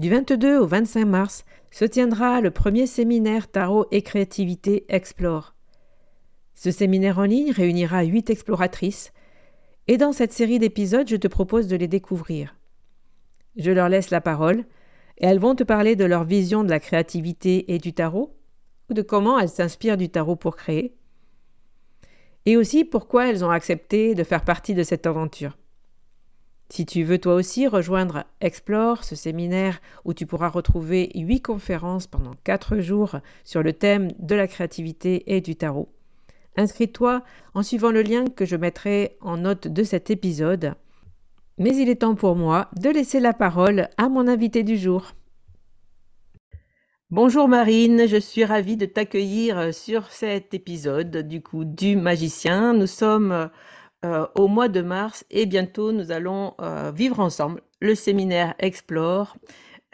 Du 22 au 25 mars se tiendra le premier séminaire Tarot et Créativité Explore. Ce séminaire en ligne réunira huit exploratrices et dans cette série d'épisodes, je te propose de les découvrir. Je leur laisse la parole et elles vont te parler de leur vision de la créativité et du tarot, ou de comment elles s'inspirent du tarot pour créer, et aussi pourquoi elles ont accepté de faire partie de cette aventure. Si tu veux toi aussi rejoindre Explore, ce séminaire où tu pourras retrouver huit conférences pendant quatre jours sur le thème de la créativité et du tarot, inscris-toi en suivant le lien que je mettrai en note de cet épisode. Mais il est temps pour moi de laisser la parole à mon invité du jour. Bonjour Marine, je suis ravie de t'accueillir sur cet épisode du coup du magicien. Nous sommes euh, au mois de mars et bientôt nous allons euh, vivre ensemble le séminaire Explore,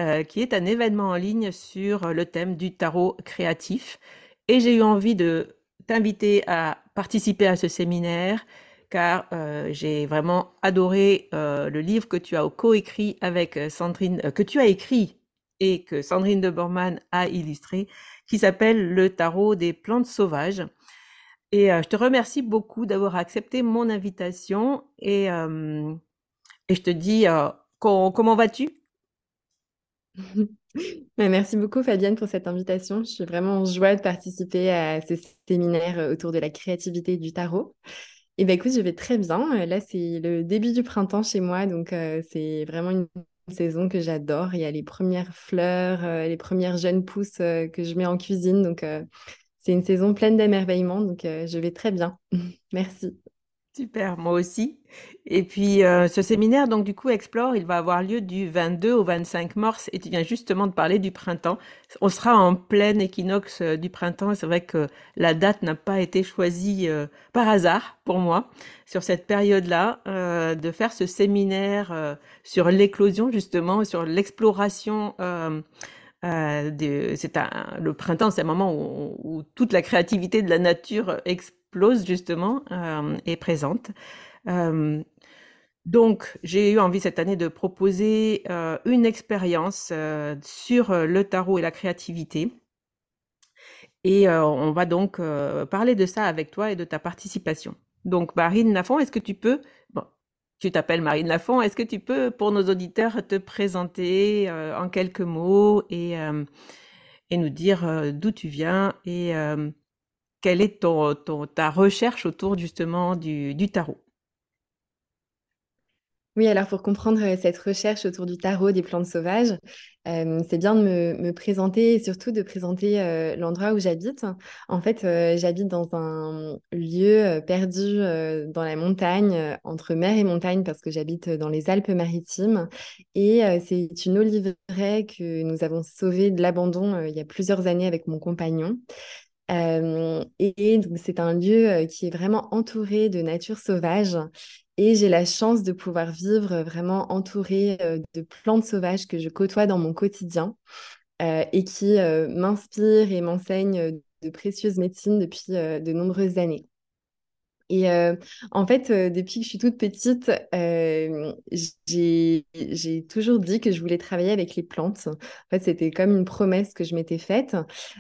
euh, qui est un événement en ligne sur le thème du tarot créatif. Et j'ai eu envie de t'inviter à participer à ce séminaire car j'ai vraiment adoré le livre que tu as coécrit avec Sandrine, que tu as écrit et que Sandrine de Bormann a illustré, qui s'appelle Le tarot des plantes sauvages. Et je te remercie beaucoup d'avoir accepté mon invitation et, et je te dis comment vas-tu? Merci beaucoup Fabienne pour cette invitation. Je suis vraiment en joie de participer à ce séminaire autour de la créativité du tarot. Et ben écoute, je vais très bien. Là, c'est le début du printemps chez moi, donc c'est vraiment une saison que j'adore. Il y a les premières fleurs, les premières jeunes pousses que je mets en cuisine, donc c'est une saison pleine d'émerveillement, donc euh, je vais très bien. Merci. Super, moi aussi. Et puis euh, ce séminaire, donc du coup, Explore, il va avoir lieu du 22 au 25 mars et tu viens justement de parler du printemps. On sera en plein équinoxe euh, du printemps. C'est vrai que la date n'a pas été choisie par hasard pour moi sur cette période-là de faire ce séminaire sur l'éclosion justement, sur l'exploration euh, c'est le printemps, c'est un moment où, toute la créativité de la nature explose justement, euh, est présente. Euh, donc, j'ai eu envie cette année de proposer une expérience sur le tarot et la créativité. Et on va donc parler de ça avec toi et de ta participation. Donc, Marine Lafont, est-ce que tu peux, tu t'appelles Marine Lafont, est-ce que tu peux, pour nos auditeurs, te présenter en quelques mots et, et nous dire d'où tu viens et quelle est ton, ta recherche autour justement du tarot? Oui, alors pour comprendre euh, cette recherche autour du tarot des plantes sauvages, euh, c'est bien de me, présenter et surtout de présenter euh, l'endroit où j'habite. En fait, j'habite dans un lieu perdu dans la montagne, entre mer et montagne, parce que j'habite dans les Alpes-Maritimes. Et c'est une oliveraie que nous avons sauvée de l'abandon il y a plusieurs années avec mon compagnon. et donc, c'est un lieu qui est vraiment entouré de nature sauvage et j'ai la chance de pouvoir vivre vraiment entourée euh, de plantes sauvages que je côtoie dans mon quotidien euh, et qui euh, m'inspirent et m'enseignent de précieuses médecines depuis de nombreuses années. Et euh, en fait, euh, depuis que je suis toute petite, euh, j'ai toujours dit que je voulais travailler avec les plantes. En fait, c'était comme une promesse que je m'étais faite.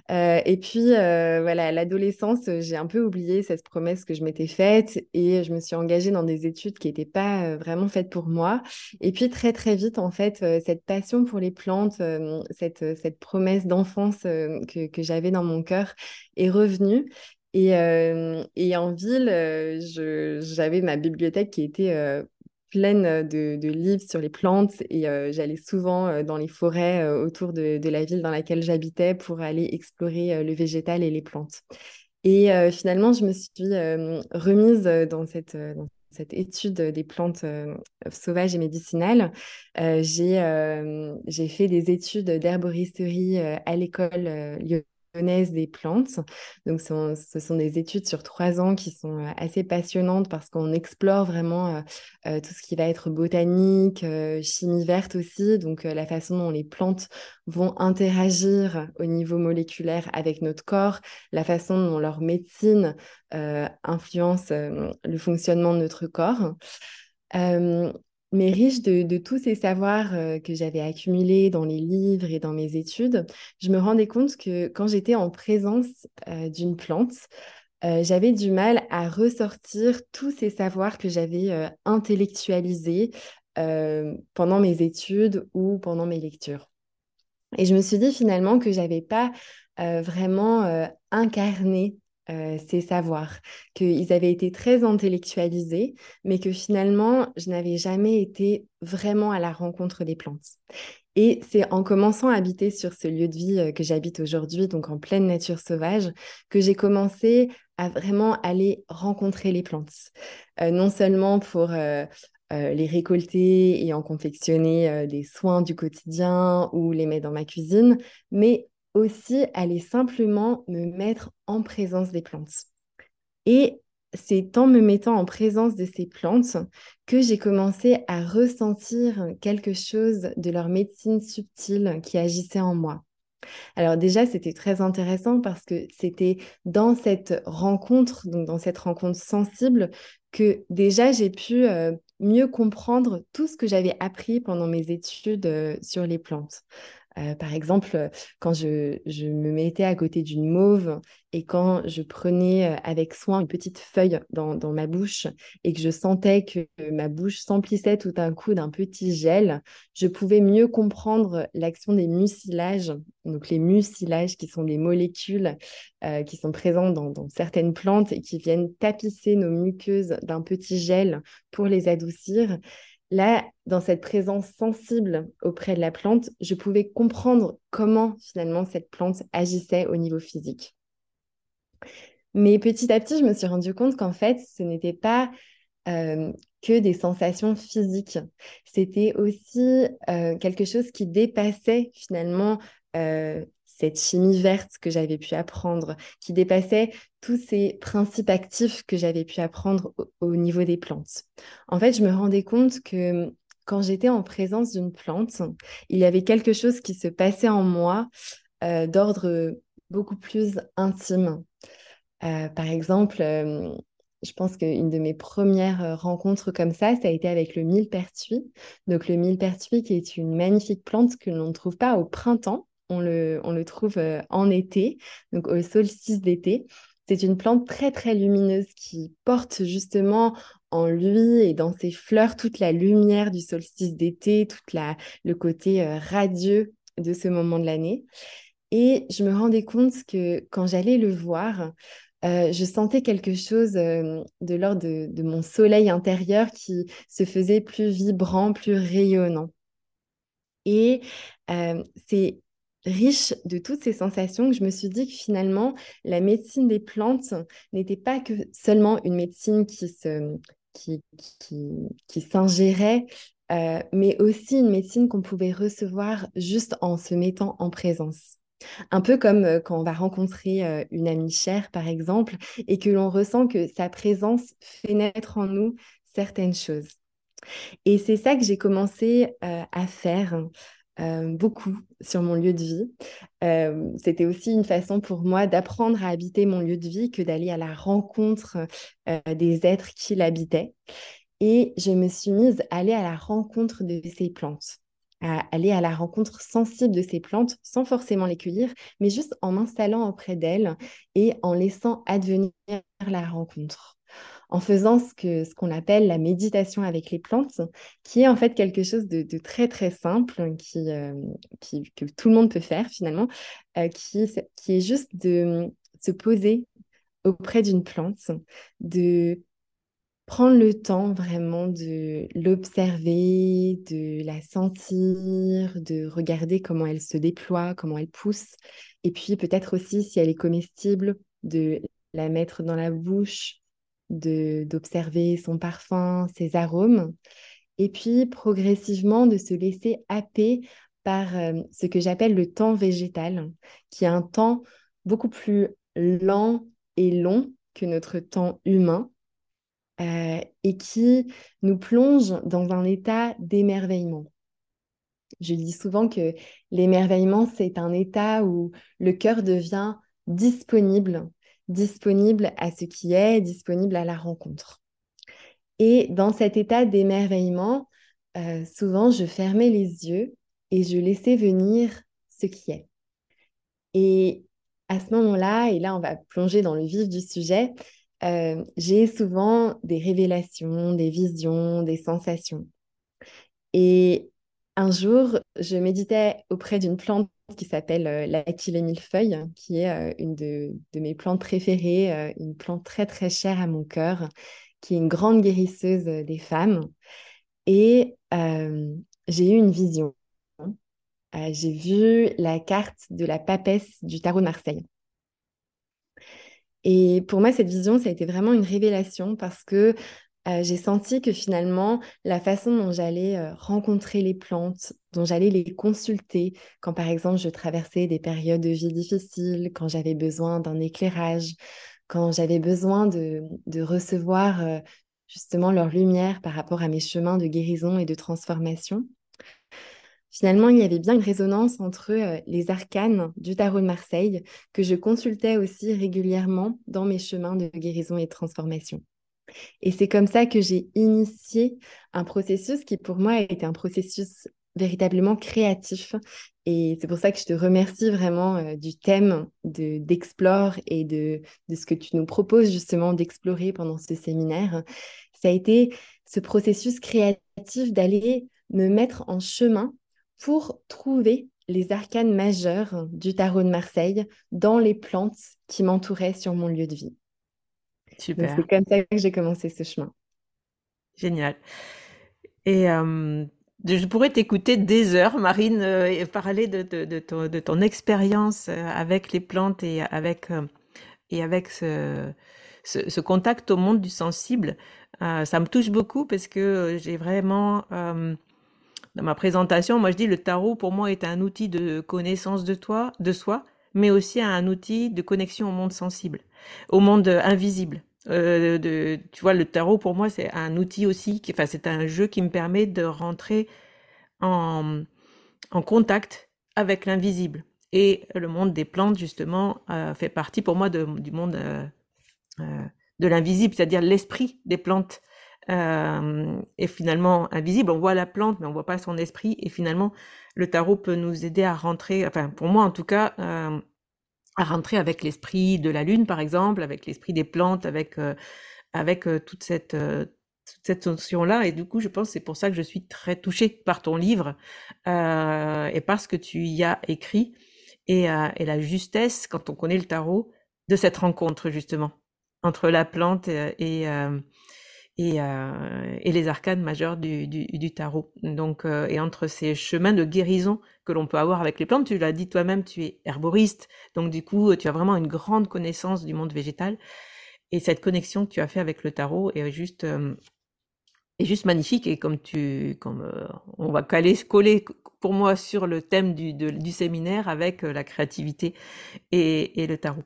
et puis, voilà, à l'adolescence, j'ai un peu oublié cette promesse que je m'étais faite et je me suis engagée dans des études qui n'étaient pas vraiment faites pour moi. Et puis, très, très vite, en fait, cette passion pour les plantes, cette, cette promesse d'enfance que, que j'avais dans mon cœur est revenue. Et, euh, et en ville, euh, j'avais ma bibliothèque qui était euh, pleine de, livres sur les plantes et j'allais souvent dans les forêts autour de, de, la ville dans laquelle j'habitais pour aller explorer le végétal et les plantes. Et finalement, je me suis remise dans cette, dans cette étude des plantes sauvages et médicinales. J'ai fait des études d'herboristerie à l'école des plantes. Donc, ce sont, des études sur trois ans qui sont euh, assez passionnantes parce qu'on explore vraiment euh, euh, tout ce qui va être botanique, chimie verte aussi, donc la façon dont les plantes vont interagir au niveau moléculaire avec notre corps, la façon dont leur médecine influence le fonctionnement de notre corps mais riche de, tous ces savoirs euh, que j'avais accumulés dans les livres et dans mes études, je me rendais compte que quand j'étais en présence euh, d'une plante, euh, j'avais du mal à ressortir tous ces savoirs que j'avais intellectualisés pendant mes études ou pendant mes lectures. Et je me suis dit finalement que j'avais pas vraiment incarné euh, ces savoirs, qu'ils avaient été très intellectualisés, mais que finalement, je n'avais jamais été vraiment à la rencontre des plantes. Et c'est en commençant à habiter sur ce lieu de vie euh, que j'habite aujourd'hui, donc en pleine nature sauvage, que j'ai commencé à vraiment aller rencontrer les plantes. Euh, non seulement pour les récolter et en confectionner des soins du quotidien ou les mettre dans ma cuisine, mais aussi aller simplement me mettre en présence des plantes. Et c'est en me mettant en présence de ces plantes que j'ai commencé à ressentir quelque chose de leur médecine subtile qui agissait en moi. Alors déjà, c'était très intéressant parce que c'était dans cette rencontre, donc dans cette rencontre sensible, que déjà j'ai pu euh, mieux comprendre tout ce que j'avais appris pendant mes études euh, sur les plantes. Euh, par exemple, quand je, me mettais à côté d'une mauve et quand je prenais euh, avec soin une petite feuille dans, ma bouche et que je sentais que ma bouche s'emplissait tout d'un coup d'un petit gel, je pouvais mieux comprendre l'action des mucilages. Donc les mucilages qui sont des molécules euh, qui sont présentes dans, dans certaines plantes et qui viennent tapisser nos muqueuses d'un petit gel pour les adoucir. Là, dans cette présence sensible auprès de la plante, je pouvais comprendre comment finalement cette plante agissait au niveau physique. Mais petit à petit, je me suis rendu compte qu'en fait, ce n'était pas euh, que des sensations physiques. C'était aussi euh, quelque chose qui dépassait finalement euh, cette chimie verte que j'avais pu apprendre, qui dépassait tous ces principes actifs que j'avais pu apprendre au, niveau des plantes. En fait, je me rendais compte que quand j'étais en présence d'une plante, il y avait quelque chose qui se passait en moi euh, d'ordre beaucoup plus intime. Euh, par exemple, euh, je pense qu'une de mes premières rencontres comme ça, ça a été avec le millepertuis. Donc le millepertuis qui est une magnifique plante que l'on ne trouve pas au printemps, on le, on le trouve en été, donc au solstice d'été. C'est une plante très très lumineuse qui porte justement en lui et dans ses fleurs toute la lumière du solstice d'été, tout le côté radieux de ce moment de l'année. Et je me rendais compte que quand j'allais le voir, euh, je sentais quelque chose euh, de l'ordre de, mon soleil intérieur qui se faisait plus vibrant, plus rayonnant. Et euh, c'est riche de toutes ces sensations que je me suis dit que finalement, la médecine des plantes n'était pas que seulement une médecine qui se, qui, qui, qui s'ingérait, mais aussi une médecine qu'on pouvait recevoir juste en se mettant en présence. Un peu comme quand on va rencontrer une amie chère, par exemple, et que l'on ressent que sa présence fait naître en nous certaines choses. Et c'est ça que j'ai commencé à faire beaucoup sur mon lieu de vie. C'était aussi une façon pour moi d'apprendre à habiter mon lieu de vie que d'aller à la rencontre des êtres qui l'habitaient. Et je me suis mise à aller à la rencontre de ces plantes à aller à la rencontre sensible de ces plantes sans forcément les cueillir, mais juste en m'installant auprès d'elles et en laissant advenir la rencontre. En faisant ce que ce qu'on appelle la méditation avec les plantes, qui est en fait quelque chose de, très très simple, qui, euh, qui, que tout le monde peut faire finalement, euh, qui, qui est juste de se poser auprès d'une plante, de prendre le temps vraiment de l'observer, de la sentir, de regarder comment elle se déploie, comment elle pousse, et puis peut-être aussi si elle est comestible, de la mettre dans la bouche, d'observer son parfum, ses arômes, et puis progressivement de se laisser happer par euh, ce que j'appelle le temps végétal, qui est un temps beaucoup plus lent et long que notre temps humain euh, et qui nous plonge dans un état d'émerveillement. Je dis souvent que l'émerveillement, c'est un état où le cœur devient disponible, disponible à ce qui est, disponible à la rencontre. Et dans cet état d'émerveillement, euh, souvent, je fermais les yeux et je laissais venir ce qui est. Et à ce moment-là, et là, on va plonger dans le vif du sujet, euh, j'ai souvent des révélations, des visions, des sensations. Et un jour, je méditais auprès d'une plante qui s'appelle euh, la millefeuille, qui est euh, une de, mes plantes préférées, une plante très très chère à mon cœur, qui est une grande guérisseuse des femmes. Et j'ai eu une vision. j'ai vu la carte de la papesse du tarot de Marseille. Et pour moi, cette vision, ça a été vraiment une révélation parce que euh, j'ai senti que finalement, la façon dont j'allais euh, rencontrer les plantes, dont j'allais les consulter, quand par exemple je traversais des périodes de vie difficiles, quand j'avais besoin d'un éclairage, quand j'avais besoin de, recevoir euh, justement leur lumière par rapport à mes chemins de guérison et de transformation, Finalement, il y avait bien une résonance entre les arcanes du tarot de Marseille que je consultais aussi régulièrement dans mes chemins de guérison et de transformation. Et c'est comme ça que j'ai initié un processus qui pour moi a été un processus véritablement créatif. Et c'est pour ça que je te remercie vraiment euh, du thème d'Explore et de, de ce que tu nous proposes justement d'explorer pendant ce séminaire. Ça a été ce processus créatif d'aller me mettre en chemin pour trouver les arcanes majeures du tarot de Marseille dans les plantes qui m'entouraient sur mon lieu de vie. Super. C'est comme ça que j'ai commencé ce chemin. Génial. Et euh, je pourrais t'écouter des heures, Marine, euh, et parler de, de, ton, expérience euh, avec les plantes et avec, et avec ce, ce, contact au monde du sensible. ça me touche beaucoup parce que j'ai vraiment dans ma présentation, moi je dis le tarot pour moi est un outil de connaissance de toi, de soi, mais aussi un outil de connexion au monde sensible, au monde invisible. Euh, de, tu vois, le tarot pour moi c'est un outil aussi, qui, enfin c'est un jeu qui me permet de rentrer en, contact avec l'invisible. Et le monde des plantes justement euh, fait partie pour moi du monde euh de l'invisible, c'est-à-dire l'esprit des plantes est finalement invisible. On voit la plante, mais on voit pas son esprit. Et finalement, le tarot peut nous aider à rentrer, enfin pour moi en tout cas, à rentrer avec l'esprit de la lune, par exemple, avec l'esprit des plantes, avec avec toute cette cette notion-là. Et du coup, je pense c'est pour ça que je suis très touchée par ton livre euh, et parce que tu y as écrit et, euh, et, la justesse, quand on connaît le tarot, de cette rencontre justement entre la plante et, euh, et, euh, et les arcanes majeures du, du, tarot. Donc, euh, et entre ces chemins de guérison que l'on peut avoir avec les plantes, tu l'as dit toi-même, tu es herboriste, donc du coup, tu as vraiment une grande connaissance du monde végétal. Et cette connexion que tu as fait avec le tarot est juste est juste magnifique et comme tu, comme euh, on va caler, coller pour moi sur le thème du, du séminaire avec euh, la créativité et, et le tarot.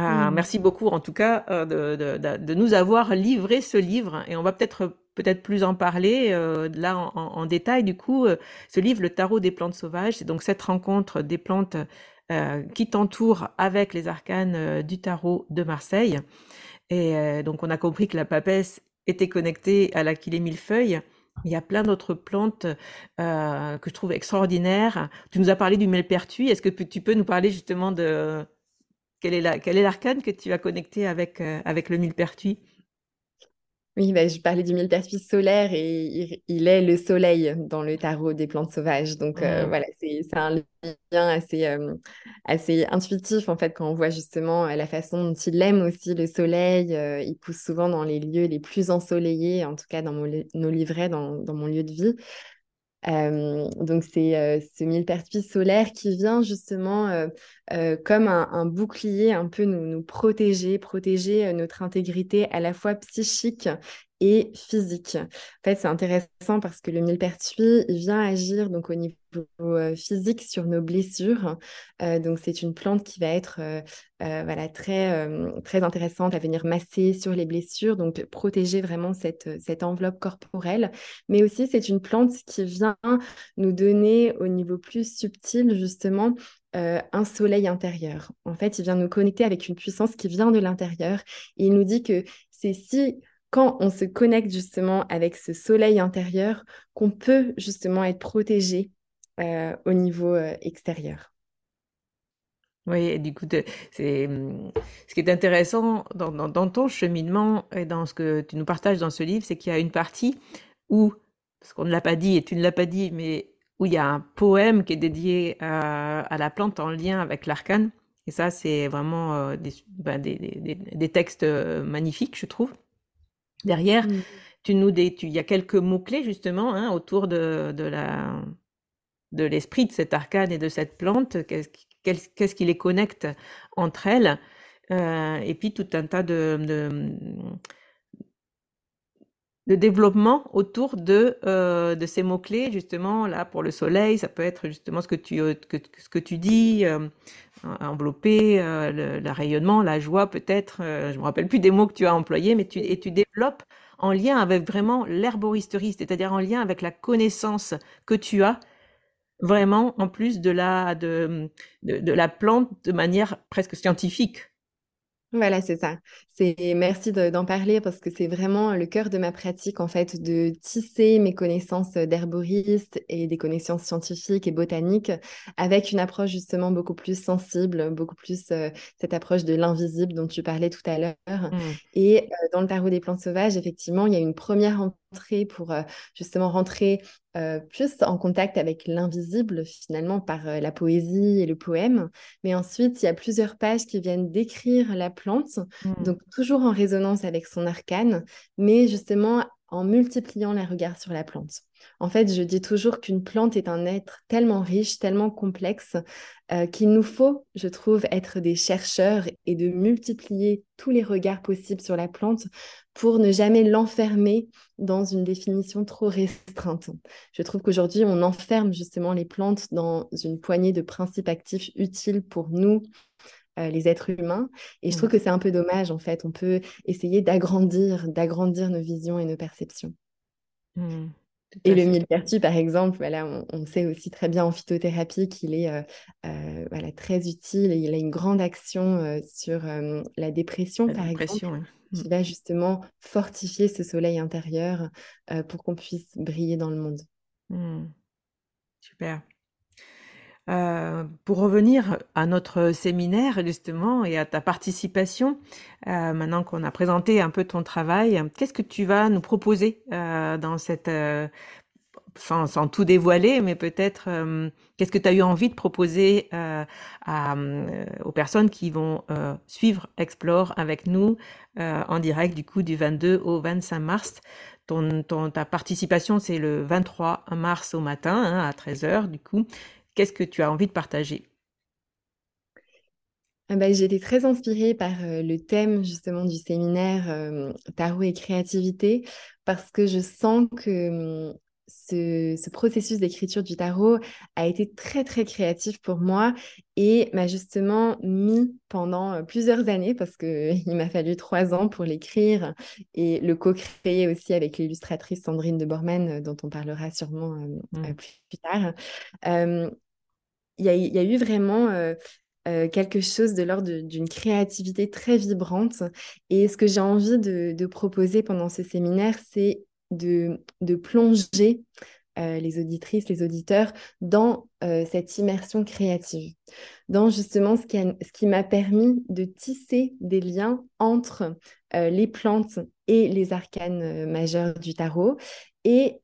Euh, mmh. Merci beaucoup en tout cas euh, de, de, de, nous avoir livré ce livre et on va peut-être peut-être plus en parler euh, là en, en, détail. Du coup, ce livre, le tarot des plantes sauvages, c'est donc cette rencontre des plantes qui t'entourent avec les arcanes du tarot de Marseille. Et donc on a compris que la papesse était connecté à l'aquilée millefeuille. Il y a plein d'autres plantes euh, que je trouve extraordinaires. Tu nous as parlé du millepertuis. Est-ce que tu peux nous parler justement de quel est l'arcane que tu as connecté avec, euh, avec le millepertuis? Oui, bah, je parlais du millepertuis solaire et il, est le soleil dans le tarot des plantes sauvages. Donc euh, voilà, c'est un lien assez, euh, assez intuitif en fait quand on voit justement la façon dont il aime aussi le soleil. il pousse souvent dans les lieux les plus ensoleillés, en tout cas dans nos livrets, dans, dans, mon lieu de vie. Donc c'est euh, ce millepertuis solaire qui vient justement comme un, bouclier un peu nous, nous protéger, protéger notre intégrité à la fois psychique et physique. En fait, c'est intéressant parce que le millepertuis, il vient agir donc au niveau physique sur nos blessures. Euh, donc, c'est une plante qui va être euh, voilà, très, très intéressante à venir masser sur les blessures, donc protéger vraiment cette, cette enveloppe corporelle. Mais aussi, c'est une plante qui vient nous donner au niveau plus subtil, justement, un soleil intérieur. En fait, il vient nous connecter avec une puissance qui vient de l'intérieur. il nous dit que c'est si quand on se connecte justement avec ce soleil intérieur qu'on peut justement être protégé euh, au niveau euh, extérieur. Oui, du coup, c'est mmh, ce qui est intéressant dans, dans, ton cheminement et dans ce que tu nous partages dans ce livre, c'est qu'il y a une partie où, parce qu'on ne l'a pas dit et tu ne l'as pas dit, mais où il y a un poème qui est dédié à, à la plante en lien avec l'arcane. Et ça, c'est vraiment euh, des, ben, des, des, des, textes magnifiques, je trouve. Derrière, mmh. tu nous il y a quelques mots-clés justement hein, autour de, de la de l'esprit de cet arcane et de cette plante, qu'est-ce qui les connecte entre elles, euh, et puis tout un tas de, de, développement autour de, euh, de ces mots-clés, justement, là, pour le soleil, ça peut être justement ce que tu, euh, ce que tu dis, envelopper, le, rayonnement, la joie peut-être, je me rappelle plus des mots que tu as employés, mais tu, et tu développes en lien avec vraiment l'herboristerie, c'est-à-dire en lien avec la connaissance que tu as vraiment en plus de la, de, de, de la plante de manière presque scientifique. Voilà, c'est ça. C'est merci d'en parler parce que c'est vraiment le cœur de ma pratique en fait de tisser mes connaissances d'herboriste et des connaissances scientifiques et botaniques avec une approche justement beaucoup plus sensible, beaucoup plus euh, cette approche de l'invisible dont tu parlais tout à l'heure. Mmh. Et euh, dans le tarot des plantes sauvages, effectivement, il y a une première pour euh, justement rentrer euh, plus en contact avec l'invisible finalement par euh, la poésie et le poème. Mais ensuite, il y a plusieurs pages qui viennent décrire la plante, mmh. donc toujours en résonance avec son arcane, mais justement en multipliant les regards sur la plante. En fait, je dis toujours qu'une plante est un être tellement riche, tellement complexe, euh, qu'il nous faut, je trouve, être des chercheurs et de multiplier tous les regards possibles sur la plante pour ne jamais l'enfermer dans une définition trop restreinte. Je trouve qu'aujourd'hui, on enferme justement les plantes dans une poignée de principes actifs utiles pour nous, euh, les êtres humains. Et je trouve que c'est un peu dommage, en fait. On peut essayer d'agrandir, d'agrandir nos visions et nos perceptions. Mmh. Et le millepertuis, par exemple, voilà, on, sait aussi très bien en phytothérapie qu'il est euh, euh, voilà, très utile et il a une grande action sur la dépression, par exemple. qui va justement fortifier ce soleil intérieur pour qu'on puisse briller dans le monde. Mmh. Super. Pour revenir à notre séminaire justement et à ta participation, maintenant qu'on a présenté un peu ton travail, qu'est-ce que tu vas nous proposer dans cette sans, tout dévoiler, mais peut-être qu'est-ce que tu as eu envie de proposer aux personnes qui vont suivre Explore avec nous en direct du coup du 22 au 25 mars ton, ta participation, c'est le 23 mars au matin, hein, à 13h, du coup. Qu'est-ce que tu as envie de partager? Ah bah, J'ai été très inspirée par euh, le thème justement du séminaire euh, Tarot et créativité parce que je sens que hum, ce, processus d'écriture du tarot a été très très créatif pour moi et m'a justement mis pendant euh, plusieurs années parce qu'il m'a fallu trois ans pour l'écrire et le co-créer aussi avec l'illustratrice Sandrine de Bormann dont on parlera sûrement euh, mmh. plus, tard. Il y, a eu vraiment quelque chose de l'ordre d'une créativité très vibrante. Et ce que j'ai envie de, proposer pendant ce séminaire, c'est de, plonger euh, les auditrices, les auditeurs dans euh, cette immersion créative, dans justement ce qui, ce qui m'a permis de tisser des liens entre euh, les plantes et les arcanes majeurs du tarot, et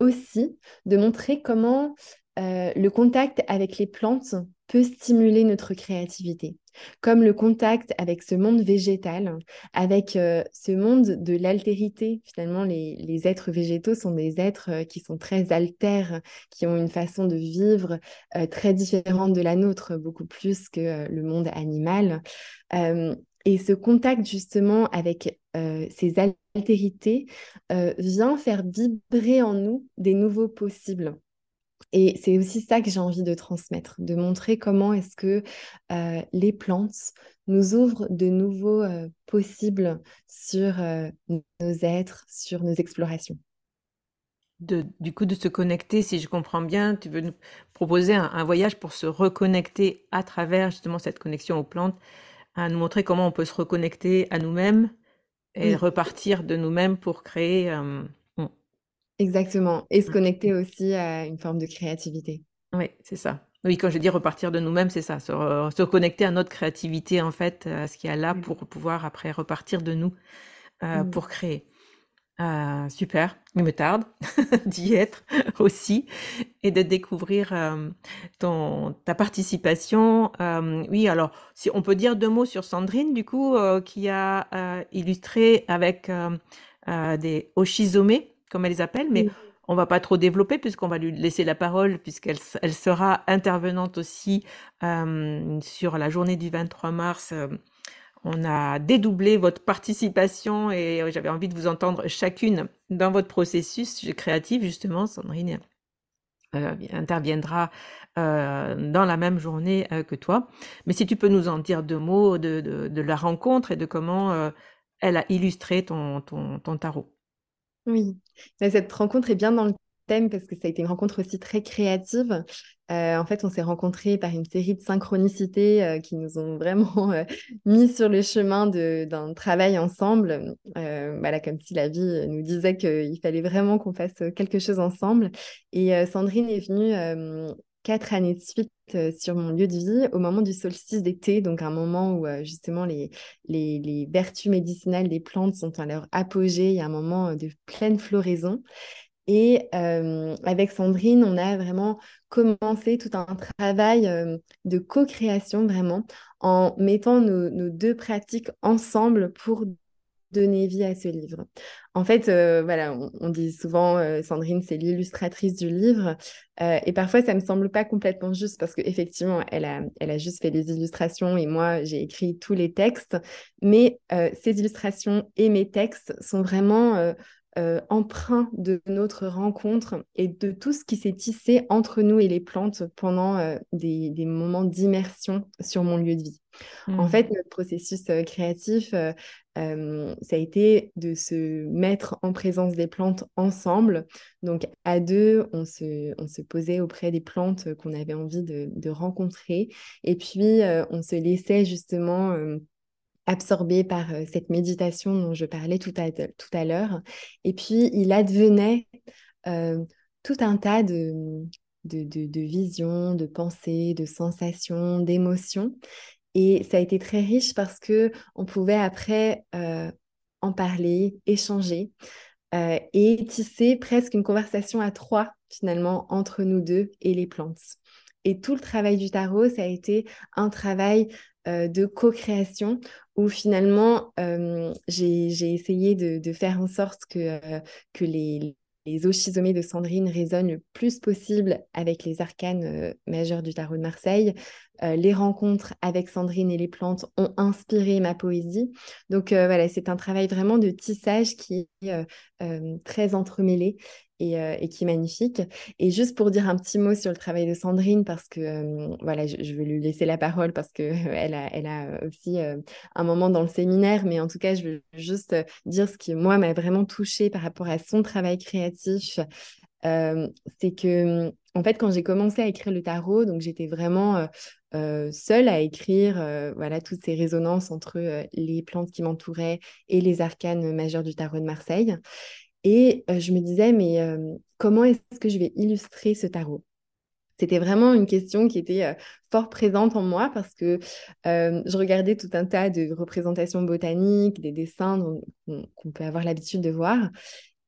aussi de montrer comment le contact avec les plantes peut stimuler notre créativité, comme le contact avec ce monde végétal, avec euh, ce monde de l'altérité. Finalement, les, êtres végétaux sont des êtres euh, qui sont très altères, qui ont une façon de vivre euh, très différente de la nôtre, beaucoup plus que le monde animal. et ce contact justement avec ces altérités vient faire vibrer en nous des nouveaux possibles. Et c'est aussi ça que j'ai envie de transmettre, de montrer comment est-ce que euh, les plantes nous ouvrent de nouveaux euh, possibles sur euh, nos êtres, sur nos explorations. du coup, de se connecter, si je comprends bien, tu veux nous proposer un, voyage pour se reconnecter à travers justement cette connexion aux plantes, à nous montrer comment on peut se reconnecter à nous-mêmes et repartir de nous-mêmes pour créer Exactement. Et se mmh. connecter aussi à une forme de créativité. Oui, c'est ça. Oui, quand je dis repartir de nous-mêmes, c'est ça, se, connecter à notre créativité, en fait, à ce qu'il y a là pour pouvoir après repartir de nous euh, mmh. pour créer. Euh, super, il me tarde d'y être aussi et de découvrir euh, ton, ta participation. oui, alors, si on peut dire deux mots sur Sandrine, du coup, qui a illustré avec des oshizome, comme elle les appelle, mais on va pas trop développer puisqu'on va lui laisser la parole puisqu'elle elle sera intervenante aussi euh, sur la journée du 23 mars. Euh, on a dédoublé votre participation et euh, j'avais envie de vous entendre chacune dans votre processus créatif justement. Sandrine interviendra dans la même journée que toi. Mais si tu peux nous en dire deux mots de, la rencontre et de comment elle a illustré ton, ton, ton tarot. Oui, cette rencontre est bien dans le parce que ça a été une rencontre aussi très créative. Euh, en fait, on s'est rencontrés par une série de synchronicités euh, qui nous ont vraiment euh, mis sur le chemin d'un travail ensemble. voilà, comme si la vie nous disait qu'il fallait vraiment qu'on fasse quelque chose ensemble. Et Sandrine est venue quatre années de suite sur mon lieu de vie au moment du solstice d'été, donc un moment où justement les, vertus médicinales des plantes sont à leur apogée, il y a un moment de pleine floraison. Et avec Sandrine, on a vraiment commencé tout un travail de co-création, vraiment, en mettant nos, deux pratiques ensemble pour donner vie à ce livre. En fait, euh, voilà, on, dit souvent euh, Sandrine, c'est l'illustratrice du livre, euh, et parfois ça me semble pas complètement juste parce qu'effectivement, elle a, elle a juste fait des illustrations et moi j'ai écrit tous les textes, mais ces illustrations et mes textes sont vraiment empreints de notre rencontre et de tout ce qui s'est tissé entre nous et les plantes pendant des, des, moments d'immersion sur mon lieu de vie. En mmh. fait, notre processus créatif, ça a été de se mettre en présence des plantes ensemble. Donc, à deux, on se, on se posait auprès des plantes qu'on avait envie de, rencontrer. Et puis, on se laissait justement absorbé par cette méditation dont je parlais tout à, tout à l'heure. Et puis, il advenait tout un tas de, de, de, visions, de pensées, de sensations, d'émotions. Et ça a été très riche parce que on pouvait après en parler, échanger et tisser presque une conversation à trois finalement entre nous deux et les plantes. Et tout le travail du tarot, ça a été un travail de co-création où finalement j'ai essayé de, faire en sorte que, que les, les oschisomées de Sandrine résonnent le plus possible avec les arcanes euh, majeurs du tarot de Marseille. Euh, les rencontres avec Sandrine et les plantes ont inspiré ma poésie. Donc euh, voilà, c'est un travail vraiment de tissage qui est très entremêlé euh, et, qui est magnifique. Et juste pour dire un petit mot sur le travail de Sandrine, parce que euh, voilà, je, vais lui laisser la parole parce qu'elle a, elle a aussi euh, un moment dans le séminaire, mais en tout cas, je veux juste dire ce qui, moi, m'a vraiment touchée par rapport à son travail créatif. c'est que, en fait, quand j'ai commencé à écrire le tarot, donc j'étais vraiment seule à écrire voilà, toutes ces résonances entre les plantes qui m'entouraient et les arcanes majeures du tarot de Marseille. Et je me disais, mais comment est-ce que je vais illustrer ce tarot? C'était vraiment une question qui était fort présente en moi parce que je regardais tout un tas de représentations botaniques, des dessins qu'on peut avoir l'habitude de voir.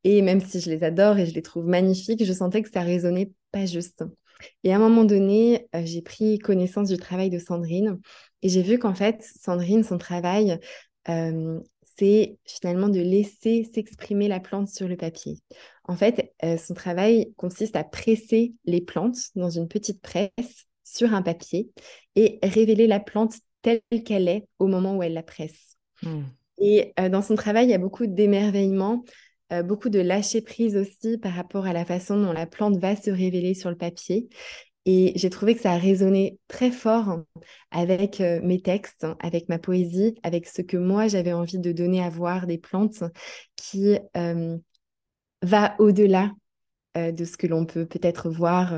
Et même si je les adore et je les trouve magnifiques, je sentais que ça résonnait pas juste. Et à un moment donné, j'ai pris connaissance du travail de Sandrine et j'ai vu qu'en fait, Sandrine, son travail, c'est finalement de laisser s'exprimer la plante sur le papier. En fait, euh, son travail consiste à presser les plantes dans une petite presse sur un papier et révéler la plante telle qu'elle est au moment où elle la presse. Hmm. Et euh, dans son travail, il y a beaucoup d'émerveillement, euh, beaucoup de lâcher prise aussi par rapport à la façon dont la plante va se révéler sur le papier. Et j'ai trouvé que ça a résonné très fort avec euh, mes textes, avec ma poésie, avec ce que moi j'avais envie de donner à voir des plantes qui euh, va au-delà de ce que l'on peut peut-être voir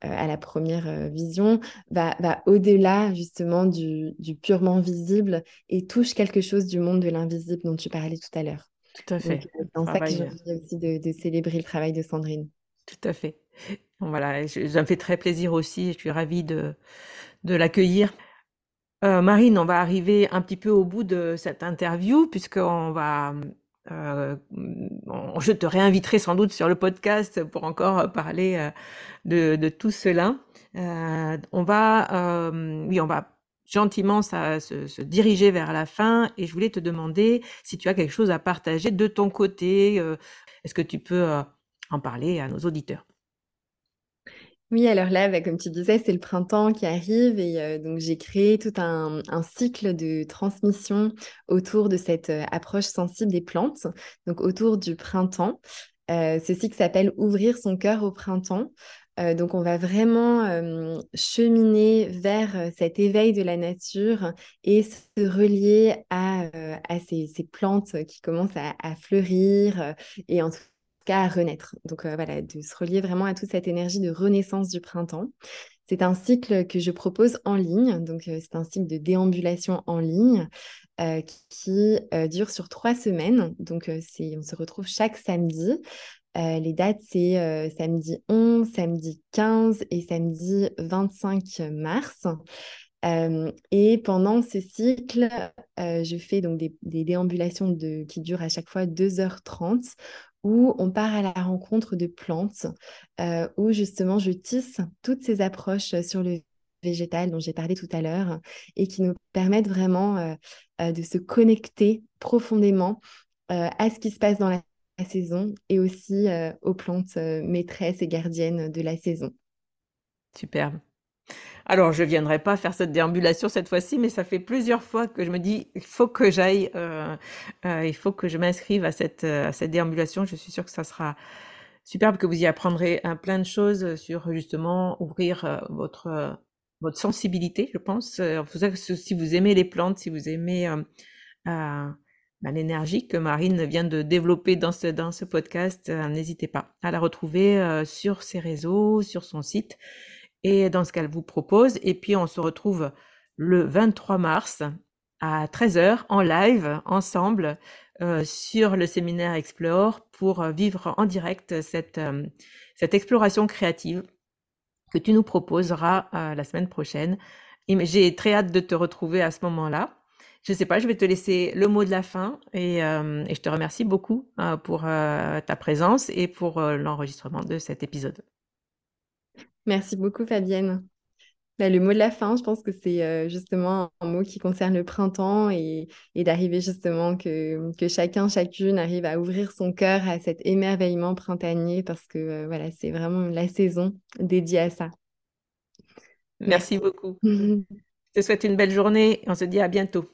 à la première vision, va, va au-delà justement du, purement visible et touche quelque chose du monde de l'invisible dont tu parlais tout à l'heure. Tout à fait. C'est dans ça que j'ai envie aussi de célébrer le travail de Sandrine. Tout à fait. Voilà, ça me fait très plaisir aussi. Je suis ravie de, de l'accueillir. Euh, Marine, on va arriver un petit peu au bout de cette interview, puisqu'on va. Euh, je te réinviterai sans doute sur le podcast pour encore parler euh, de, de, tout cela. on va, oui, on va gentiment ça, se, se, diriger vers la fin et je voulais te demander si tu as quelque chose à partager de ton côté. Est-ce que tu peux en parler à nos auditeurs? Oui, alors là, bah, comme tu disais, c'est le printemps qui arrive et euh, donc j'ai créé tout un, cycle de transmission autour de cette euh, approche sensible des plantes, donc autour du printemps. Euh, ce cycle s'appelle Ouvrir son cœur au printemps. Donc on va vraiment cheminer vers cet éveil de la nature et se relier à, ces, plantes qui commencent à, fleurir et en tout à renaître. Donc euh, voilà, de se relier vraiment à toute cette énergie de renaissance du printemps. C'est un cycle que je propose en ligne, donc euh, c'est un cycle de déambulation en ligne euh, qui dure sur trois semaines. Donc on se retrouve chaque samedi. Les dates, c'est samedi 11, samedi 15 et samedi 25 mars. et pendant ce cycle, je fais donc des, déambulations qui durent à chaque fois 2h30 où on part à la rencontre de plantes, euh, où justement je tisse toutes ces approches sur le végétal dont j'ai parlé tout à l'heure et qui nous permettent vraiment euh, euh, de se connecter profondément à ce qui se passe dans la, saison et aussi aux plantes maîtresses et gardiennes de la saison. Superbe. Alors, je viendrai pas faire cette déambulation cette fois-ci, mais ça fait plusieurs fois que je me dis, il faut que j'aille, il faut que je m'inscrive à cette, à cette déambulation. Je suis sûre que ça sera superbe, que vous y apprendrez un plein de choses sur justement ouvrir votre, votre sensibilité, je pense. Si vous aimez les plantes, si vous aimez bah, l'énergie que Marine vient de développer dans ce, podcast, n'hésitez pas à la retrouver sur ses réseaux, sur son site et dans ce qu'elle vous propose. Et puis on se retrouve le 23 mars à 13h en live ensemble sur le séminaire Explore pour vivre en direct cette, cette exploration créative que tu nous proposeras la semaine prochaine. J'ai très hâte de te retrouver à ce moment-là. Je ne sais pas, je vais te laisser le mot de la fin et, et je te remercie beaucoup pour ta présence et pour l'enregistrement de cet épisode. Merci beaucoup Fabienne. Bah, le mot de la fin, je pense que c'est euh, justement un mot qui concerne le printemps et, d'arriver justement que, que, chacun, chacune arrive à ouvrir son cœur à cet émerveillement printanier parce que euh, voilà, c'est vraiment la saison dédiée à ça. Merci, Merci beaucoup. je te souhaite une belle journée et on se dit à bientôt.